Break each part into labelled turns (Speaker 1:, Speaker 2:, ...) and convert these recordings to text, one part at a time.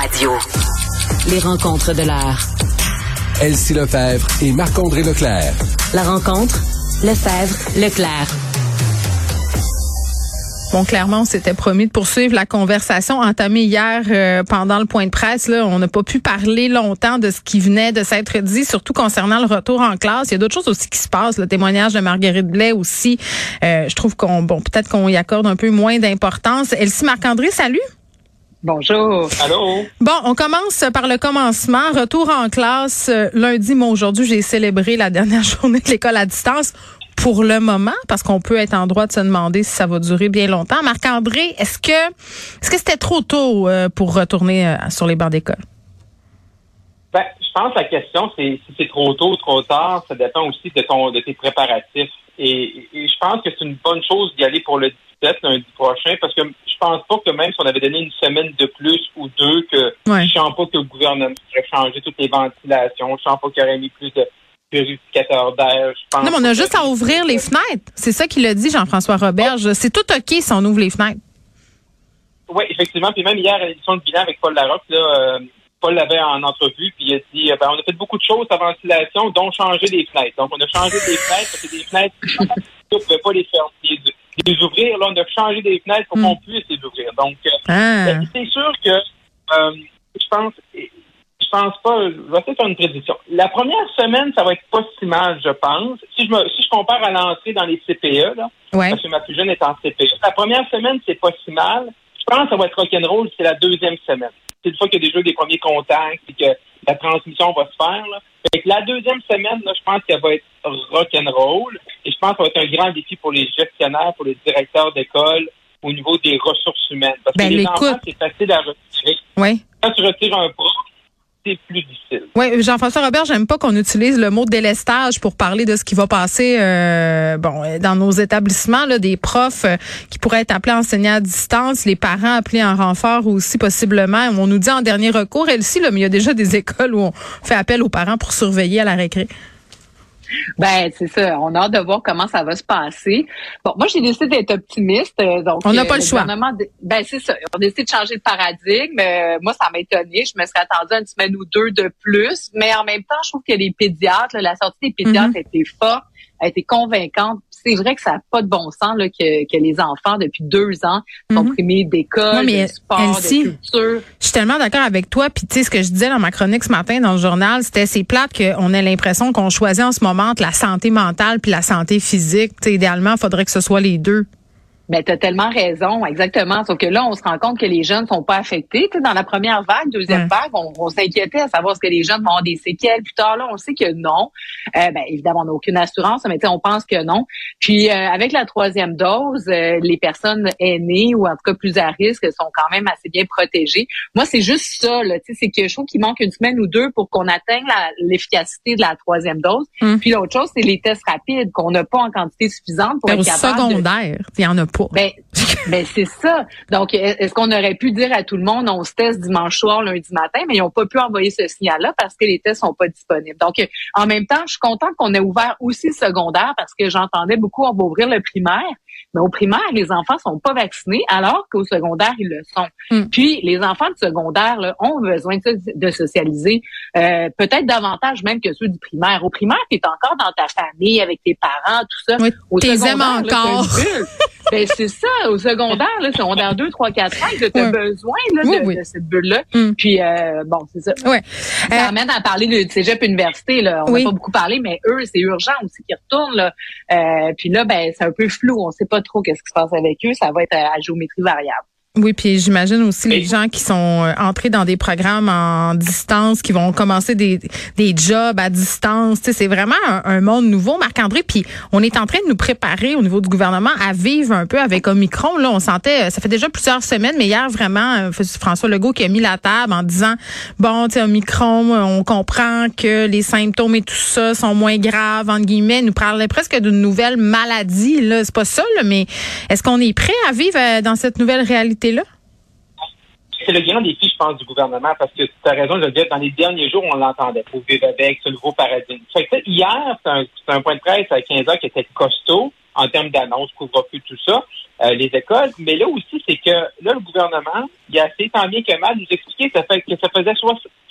Speaker 1: Radio. Les rencontres de l'art.
Speaker 2: Elsie Lefebvre et Marc-André Leclerc.
Speaker 1: La rencontre, Lefebvre, Leclerc.
Speaker 3: Bon, clairement, on s'était promis de poursuivre la conversation entamée hier euh, pendant le point de presse. Là, on n'a pas pu parler longtemps de ce qui venait de s'être dit, surtout concernant le retour en classe. Il y a d'autres choses aussi qui se passent. Le témoignage de Marguerite Blais aussi. Euh, je trouve qu'on, bon, peut-être qu'on y accorde un peu moins d'importance. Elsie Marc-André, salut.
Speaker 4: Bonjour.
Speaker 5: Allô?
Speaker 3: Bon, on commence par le commencement. Retour en classe euh, lundi. Moi, aujourd'hui, j'ai célébré la dernière journée de l'école à distance pour le moment, parce qu'on peut être en droit de se demander si ça va durer bien longtemps. Marc-André, est-ce que est-ce que c'était trop tôt euh, pour retourner euh, sur les bancs d'école?
Speaker 5: Ben, je pense que la question, c'est si c'est trop tôt ou trop tard, ça dépend aussi de ton de tes préparatifs. Et, et je pense que c'est une bonne chose d'y aller pour le 17 lundi prochain, parce que je pense pas que même si on avait donné une semaine de plus ou deux, que
Speaker 3: Ouais.
Speaker 5: je sens pas que le gouvernement aurait changé toutes les ventilations, je sens pas qu'il aurait mis plus de purificateurs d'air. Je pense
Speaker 3: Non, mais on a juste à ouvrir les fenêtres. C'est ça qu'il a dit, Jean-François Roberge. C'est tout OK si on ouvre les fenêtres.
Speaker 5: Oui, effectivement. Puis même hier, à l'édition de bilan avec Paul Larocque, là, euh, Paul l'avait en entrevue, puis il a dit euh, ben, on a fait beaucoup de choses à ventilation, dont changer les fenêtres. Donc, on a changé des fenêtres, parce que des fenêtres, on ne pouvait pas les faire les, les ouvrir. Là, on a changé des fenêtres pour
Speaker 3: Mm.
Speaker 5: qu'on puisse les ouvrir. Donc, euh,
Speaker 3: Ah.
Speaker 5: ben, c'est sûr que euh, je pense je pense pas, je vais essayer de faire une prédiction. La première semaine, ça va être pas si mal, je pense. Si je me si je compare à l'entrée dans les CPE, là,
Speaker 3: Ouais.
Speaker 5: parce que ma plus jeune est en CPE. La première semaine, c'est pas si mal. Je pense que ça va être rock'n'roll, c'est la deuxième semaine. C'est une fois qu'il y a déjà eu des premiers contacts et que la transmission va se faire. Là. Fait que la deuxième semaine, là, je pense qu'elle va être rock'n'roll. Et je pense que ça va être un grand défi pour les gestionnaires, pour les directeurs d'école, au niveau des ressources humaines. Parce
Speaker 3: Ben,
Speaker 5: que les
Speaker 3: l'écoute.
Speaker 5: enfants, c'est facile à retirer.
Speaker 3: Oui.
Speaker 5: Quand tu retires un prof, c'est plus difficile.
Speaker 3: Oui, Jean-François Robert, j'aime pas qu'on utilise le mot délestage pour parler de ce qui va passer euh, bon dans nos établissements, là, des profs euh, qui pourraient être appelés à enseigner à distance, les parents appelés en renfort aussi possiblement. On nous dit en dernier recours, elle aussi, là, mais il y a déjà des écoles où on fait appel aux parents pour surveiller à la récré.
Speaker 4: Ben, c'est ça. On a hâte de voir comment ça va se passer. Bon, moi, j'ai décidé d'être optimiste. euh, Donc,
Speaker 3: On n'a
Speaker 4: euh,
Speaker 3: pas le choix.
Speaker 4: Ben, c'est ça. On a décidé de changer de paradigme. Euh, moi, ça m'a étonné. Je me serais attendue à une semaine ou deux de plus. Mais en même temps, je trouve que les pédiatres, là, la sortie des pédiatres
Speaker 3: Mhm.
Speaker 4: a été forte, a été convaincante. C'est vrai que ça n'a pas de bon sens là, que, que les enfants, depuis deux ans, sont
Speaker 3: Mhm.
Speaker 4: primés d'école, de sport,
Speaker 3: Elsie,
Speaker 4: de culture.
Speaker 3: Je suis tellement d'accord avec toi. Puis tu sais ce que je disais dans ma chronique ce matin dans le journal, c'était c'est plate qu'on ait l'impression qu'on choisit en ce moment entre la santé mentale puis la santé physique. Idéalement, il faudrait que ce soit les deux.
Speaker 4: Ben, tu as tellement raison, exactement. Sauf que là, on se rend compte que les jeunes sont pas affectés. Tu sais, dans la première vague, deuxième vague, on, on s'inquiétait à savoir est-ce que les jeunes vont avoir des séquelles. Plus tard, là, on sait que non. Euh, ben, évidemment, on n'a aucune assurance, mais on pense que non. Puis, euh, avec la troisième dose, euh, les personnes aînées ou en tout cas plus à risque sont quand même assez bien protégées. Moi, c'est juste ça, là. Tu sais, c'est que je trouve qu'il manque une semaine ou deux pour qu'on atteigne l'efficacité de la troisième dose.
Speaker 3: Hum.
Speaker 4: Puis l'autre chose, c'est les tests rapides qu'on n'a pas en quantité suffisante pour être capable de
Speaker 3: secondaire, il y en a pas.
Speaker 4: Ben, ben c'est ça. Donc, est-ce qu'on aurait pu dire à tout le monde, on se teste dimanche soir, lundi matin, mais ils n'ont pas pu envoyer ce signal-là parce que les tests sont pas disponibles. Donc, en même temps, je suis contente qu'on ait ouvert aussi le secondaire parce que j'entendais beaucoup, on va ouvrir le primaire. Mais au primaire, les enfants sont pas vaccinés, alors qu'au secondaire, ils le sont.
Speaker 3: Mm.
Speaker 4: Puis, les enfants du secondaire là, ont besoin de, de socialiser, euh, peut-être davantage même que ceux du primaire. Au primaire, tu es encore dans ta famille, avec tes parents, tout ça.
Speaker 3: Oui,
Speaker 4: Au secondaire, là,
Speaker 3: encore.
Speaker 4: Ben, c'est ça, au secondaire, là, secondaire 2, 3, 4, 5, tu as besoin là, de, de, cette bulle-là. Mm. Puis, euh, bon, c'est ça.
Speaker 3: Ouais.
Speaker 4: Ça euh, amène à parler de cégep université. Là. On n'a pas beaucoup parlé, mais eux, c'est urgent aussi qu'ils retournent. Là. Euh, puis là, ben, c'est un peu flou. On sait pas trop qu'est-ce qui se passe avec eux. Ça va être à géométrie variable.
Speaker 3: Oui, puis j'imagine aussi les gens qui sont euh, entrés dans des programmes en distance, qui vont commencer des, des jobs à distance. c'est vraiment un, monde nouveau, Marc-André. Puis on est en train de nous préparer au niveau du gouvernement à vivre un peu avec Omicron. Là, on sentait, ça fait déjà plusieurs semaines, mais hier vraiment, euh, François Legault qui a mis la table en disant bon, tu Omicron, on comprend que les symptômes et tout ça sont moins graves entre guillemets. Il nous parlait presque d'une nouvelle maladie. Là, c'est pas ça, mais est-ce qu'on est prêt à vivre euh, dans cette nouvelle réalité?
Speaker 5: C'est le grand défi, je pense, du gouvernement, parce que tu as raison de le dire, dans les derniers jours, on l'entendait pour vivre avec ce nouveau paradigme. hier, c'est un, point de presse à 15 heures qui était costaud en termes d'annonces, couvre-feu, tout ça, euh, les écoles. Mais là aussi, c'est que là, le gouvernement, il a assez tant bien que mal nous expliquer que ça, fait, que ça faisait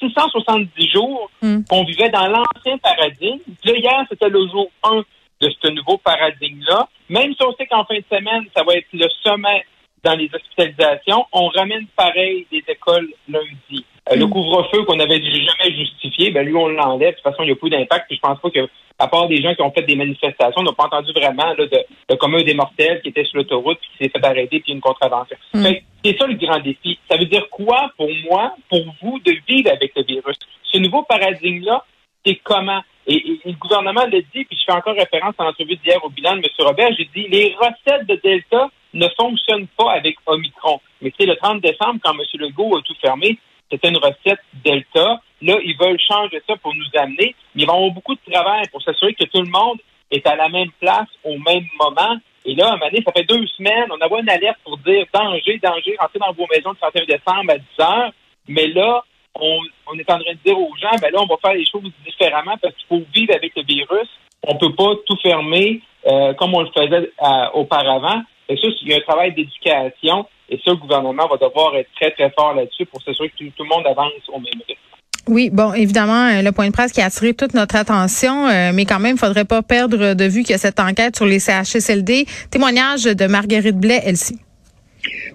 Speaker 5: 670 jours hmm. qu'on vivait dans l'ancien paradigme. là, hier, c'était le jour 1 de ce nouveau paradigme-là. Même si on sait qu'en fin de semaine, ça va être le sommet dans les hospitalisations, on ramène pareil des écoles lundi. Euh, le mm. couvre-feu qu'on avait jamais justifié, ben lui, on l'enlève. De toute façon, il n'y a plus d'impact. Puis je pense pas que, à part des gens qui ont fait des manifestations, on n'a pas entendu vraiment là, de, de commun des mortels qui était sur l'autoroute puis qui s'est fait arrêter puis une contravention. Mm. C'est ça le grand défi. Ça veut dire quoi pour moi, pour vous, de vivre avec le virus? Ce nouveau paradigme-là, c'est comment? Et, le gouvernement l'a dit, puis je fais encore référence à l'entrevue d'hier au bilan de M. Robert, j'ai dit les recettes de Delta ne fonctionne pas avec Omicron. Mais c'est le 30 décembre, quand M. Legault a tout fermé, c'était une recette Delta. Là, ils veulent changer ça pour nous amener, mais ils vont avoir beaucoup de travail pour s'assurer que tout le monde est à la même place au même moment. Et là, à un moment donné, ça fait deux semaines, on a une alerte pour dire danger, danger, rentrez dans vos maisons le 31 décembre à 10 heures. Mais là, on, est en train de dire aux gens, ben là, on va faire les choses différemment parce qu'il faut vivre avec le virus. On peut pas tout fermer euh, comme on le faisait euh, auparavant. Et ça, il y a un travail d'éducation et ça, le gouvernement va devoir être très, très fort là-dessus pour s'assurer que tout, le monde avance au même rythme.
Speaker 3: Oui, bon, évidemment, euh, le point de presse qui a attiré toute notre attention, euh, mais quand même, il faudrait pas perdre de vue que cette enquête sur les CHSLD, témoignage de Marguerite Blais, elle-ci.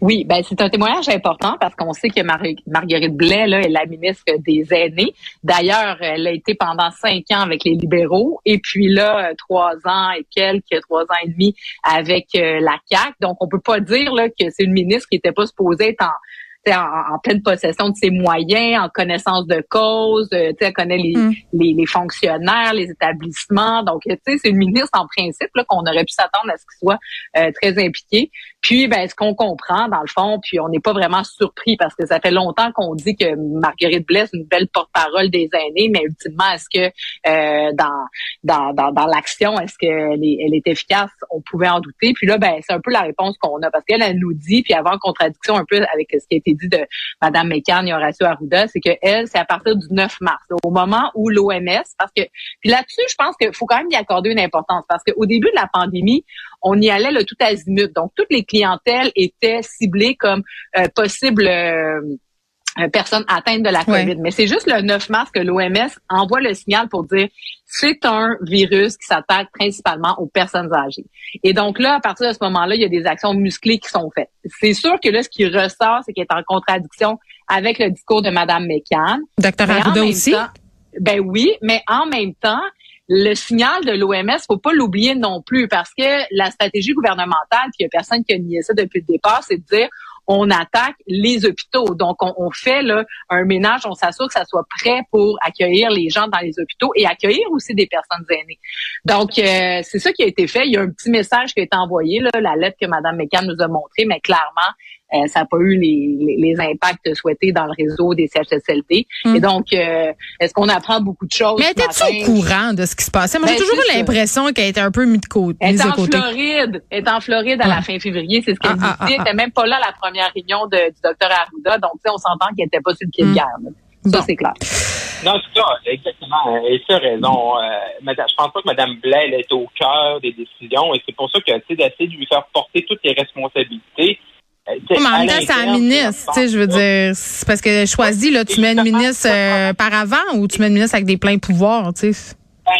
Speaker 4: Oui, ben c'est un témoignage important parce qu'on sait que Marguerite Blais là, est la ministre des aînés. D'ailleurs, elle a été pendant cinq ans avec les libéraux et puis là trois ans et quelques, trois ans et demi avec euh, la CAC. Donc on peut pas dire là que c'est une ministre qui était pas supposée être en en, pleine possession de ses moyens, en connaissance de cause, euh, elle connaît les, mm. les, les, fonctionnaires, les établissements. Donc, tu sais, c'est une ministre en principe qu'on aurait pu s'attendre à ce qu'il soit euh, très impliqué. Puis, ben, ce qu'on comprend, dans le fond, puis on n'est pas vraiment surpris parce que ça fait longtemps qu'on dit que Marguerite Blais une belle porte-parole des aînés, mais ultimement, est-ce que euh, dans, dans, dans, dans l'action, est-ce qu'elle est, elle est efficace? On pouvait en douter. Puis là, ben, c'est un peu la réponse qu'on a parce qu'elle, elle nous dit, puis avant contradiction un peu avec ce qui a été dit de Mme McCann et Horacio Arruda, c'est que elle, c'est à partir du 9 mars, au moment où l'OMS, parce que, puis là-dessus, je pense qu'il faut quand même y accorder une importance, parce qu'au début de la pandémie, on y allait le tout azimut. Donc, toutes les clientèles étaient ciblées comme euh, possibles euh, personnes atteintes de la COVID. Mais c'est juste le 9 mars que l'OMS envoie le signal pour dire c'est un virus qui s'attaque principalement aux personnes âgées. Et donc là, à partir de ce moment-là, il y a des actions musclées qui sont faites. C'est sûr que là, ce qui ressort, c'est qu'il est en contradiction avec le discours de Mme McCann.
Speaker 3: Docteur Arruda aussi?
Speaker 4: ben oui, mais en même temps, le signal de l'OMS, faut pas l'oublier non plus, parce que la stratégie gouvernementale, puis il y a personne qui a nié ça depuis le départ, c'est de dire on attaque les hôpitaux. Donc, on, fait là, un ménage, on s'assure que ça soit prêt pour accueillir les gens dans les hôpitaux et accueillir aussi des personnes aînées. Donc, euh, c'est ça qui a été fait. Il y a un petit message qui a été envoyé, là, la lettre que Mme McCann nous a montrée, mais clairement, euh, ça n'a pas eu les, les, impacts souhaités dans le réseau des CHSLD. Et mm. donc, euh, est-ce qu'on apprend beaucoup de choses?
Speaker 3: Mais étais-tu au courant de ce qui se passait? Moi, j'ai ben, toujours eu l'impression qu'elle était un peu mise de côté.
Speaker 4: Elle est en Floride. Elle est en Floride à la ah. fin février. C'est ce qu'elle ah, ah, dit. Elle était même pas là à la première réunion de, du docteur Arruda. Donc, on s'entend qu'elle n'était pas sur le pied de mm. guerre. Ça, c'est clair.
Speaker 5: Non, c'est ça, exactement. Et ça, raison. Euh, je pense pas que Mme Blais est au cœur des décisions et c'est pour ça que, tu sais, d'essayer de lui faire porter toutes les responsabilités,
Speaker 3: euh, mais en même temps, c'est un ministre, tu sais, je veux dire, c'est parce que choisi, là, tu mets une ministre euh, par avant ou tu mets une ministre avec des pleins pouvoirs, tu sais?
Speaker 5: Ben,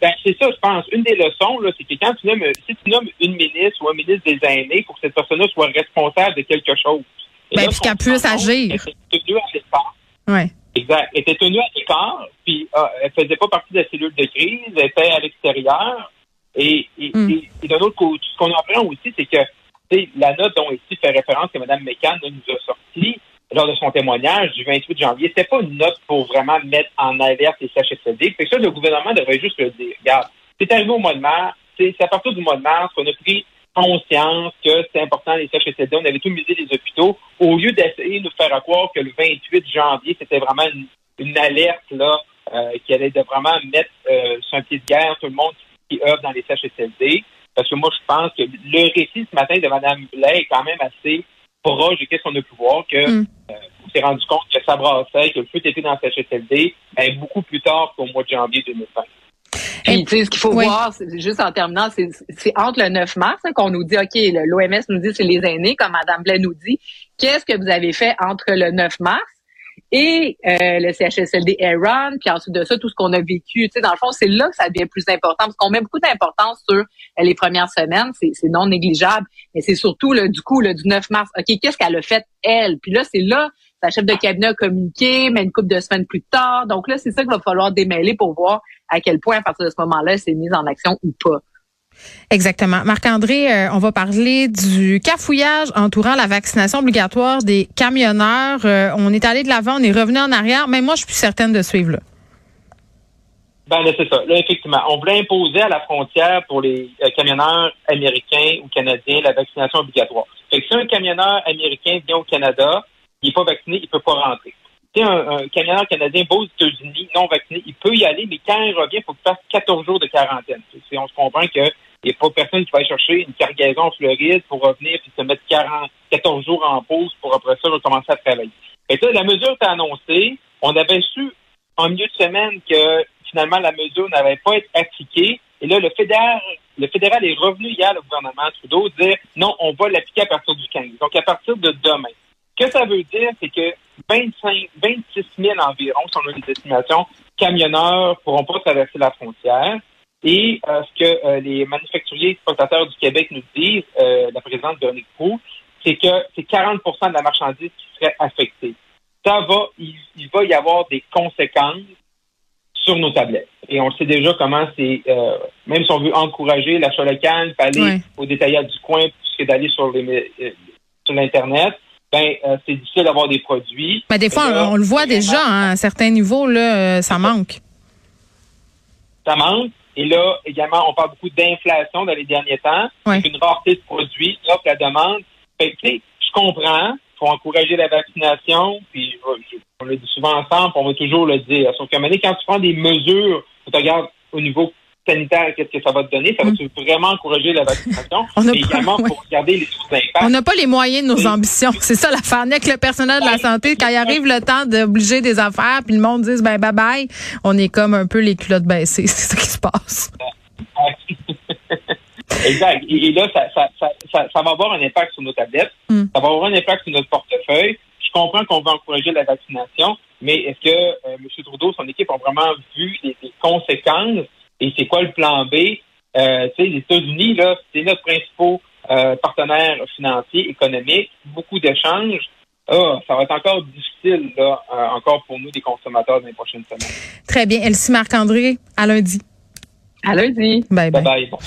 Speaker 5: Ben, c'est ça, je pense. Une des leçons, là, c'est que quand tu nommes, si tu nommes une ministre ou un ministre des aînés, pour que cette personne-là soit responsable de quelque chose.
Speaker 3: Et ben, puis qu'elle puisse agir.
Speaker 5: Elle était tenue à l'écart.
Speaker 3: Ouais.
Speaker 5: Exact. Elle était tenue à l'écart, puis euh, elle faisait pas partie de la cellule de crise, elle était à l'extérieur. Et, et,
Speaker 3: Mm.
Speaker 5: et, et d'un autre côté, ce qu'on apprend aussi, c'est que la note dont ici fait référence que Mme McCann nous a sortie lors de son témoignage du 28 janvier, c'était pas une note pour vraiment mettre en alerte les CHSLD. Fait ça, le gouvernement devrait juste le dire. Regarde, c'est arrivé au mois de mars, c'est à partir du mois de mars qu'on a pris conscience que c'est important les CHSLD, on avait tout misé les hôpitaux, au lieu d'essayer de nous faire croire que le 28 janvier, c'était vraiment une, une alerte là euh, qui allait de vraiment mettre euh, sur un pied de guerre tout le monde qui œuvre dans les CHSLD. Parce que moi, je pense que le récit ce matin de Mme Blais est quand même assez proche de qu'est-ce qu'on a pu voir, que
Speaker 3: Mm.
Speaker 5: euh, on s'est rendu compte que ça brassait, que le feu était dans le CHSLD, ben, beaucoup plus tard qu'au mois de janvier 2005.
Speaker 4: Puis, tu sais, ce qu'il faut
Speaker 3: Oui.
Speaker 4: voir, c'est juste en terminant, c'est c'est entre le 9 mars hein, qu'on nous dit, OK, l'OMS nous dit c'est les aînés, comme Mme Blais nous dit. Qu'est-ce que vous avez fait entre le 9 mars et euh, le CHSLD Aaron, puis ensuite de ça, tout ce qu'on a vécu. Tu sais, dans le fond, c'est là que ça devient plus important, parce qu'on met beaucoup d'importance sur euh, les premières semaines, c'est non négligeable, mais c'est surtout, là, du coup, le du 9 mars, OK, qu'est-ce qu'elle a fait, elle? Puis là, c'est là, sa chef de cabinet a communiqué, mais une couple de semaines plus tard. Donc là, c'est ça qu'il va falloir démêler pour voir à quel point, à partir de ce moment-là, c'est mis en action ou pas.
Speaker 3: Exactement. Marc-André, euh, on va parler du cafouillage entourant la vaccination obligatoire des camionneurs. Euh, on est allé de l'avant, on est revenu en arrière, mais moi, je suis plus certaine de suivre là.
Speaker 5: Ben là, c'est ça. Là, effectivement, on voulait imposer à la frontière pour les euh, camionneurs américains ou canadiens la vaccination obligatoire. Fait que si un camionneur américain vient au Canada, il n'est pas vacciné, il peut pas rentrer. Si un, un camionneur canadien va aux États-Unis non vacciné, il peut y aller, mais quand il revient, il faut qu'il fasse 14 jours de quarantaine. C'est- on se comprend qu'il n'y a pas personne qui va aller chercher une cargaison en Floride pour revenir puis se mettre 40, 14 jours en pause pour après ça recommencer à travailler. Que là, la mesure était annoncée. On avait su en milieu de semaine que finalement la mesure n'avait pas été appliquée. Et là, le fédéral, le fédéral est revenu hier, le gouvernement Trudeau, dire non, on va l'appliquer à partir du 15. Donc à partir de demain. Ce que ça veut dire, c'est que 25, 26 000 environ, selon les estimations, camionneurs pourront pas traverser la frontière. Et euh, ce que euh, les manufacturiers exportateurs du Québec nous disent, euh, la présidente Véronique Proux, c'est que c'est 40% de la marchandise qui serait affectée. Ça va, il, il va y avoir des conséquences sur nos tablettes. Et on sait déjà comment c'est, même si on veut encourager l'achat local, aller au détaillant du coin plus que d'aller sur les sur l'internet, ben c'est difficile d'avoir des produits.
Speaker 3: Mais des fois,
Speaker 5: Et là,
Speaker 3: on, on le voit déjà, hein, à un certain niveau, là, ça manque.
Speaker 5: Ça manque. Et là, également, on parle beaucoup d'inflation dans les derniers temps.
Speaker 3: Ouais.
Speaker 5: C'est une rareté de produits, l'offre, la demande. Fait que, je comprends. Il faut encourager la vaccination. Puis, on le dit souvent ensemble, on va toujours le dire. Sauf qu'à un moment donné, quand tu prends des mesures, tu regardes au niveau sanitaire, qu'est-ce que ça va te donner, ça va te vraiment encourager la vaccination?
Speaker 3: On pas- ouais.
Speaker 5: les.
Speaker 3: On n'a pas les moyens de nos
Speaker 5: Oui.
Speaker 3: ambitions. C'est ça l'affaire. Avec le personnel de la santé, quand il arrive le temps d'obliger des affaires, puis le monde dit ben bye bye, on est comme un peu les culottes baissées. C'est ça qui se passe.
Speaker 5: exact. Et, et là, ça, ça, ça, ça, ça va avoir un impact sur nos tablettes.
Speaker 3: Mm.
Speaker 5: Ça va avoir un impact sur notre portefeuille. Je comprends qu'on veut encourager la vaccination, mais est-ce que euh, M. Trudeau, son équipe ont vraiment vu les, les conséquences et c'est quoi le plan B? Euh, tu sais, les États-Unis, là, c'est notre principal euh, partenaire financier, économique, beaucoup d'échanges. Ah, ça va être encore difficile, là, euh, encore pour nous, des consommateurs dans les prochaines semaines.
Speaker 3: Très bien. Elsie Marc-André, à lundi.
Speaker 4: À lundi.
Speaker 3: Bye bye.
Speaker 5: Bye bye. Bon.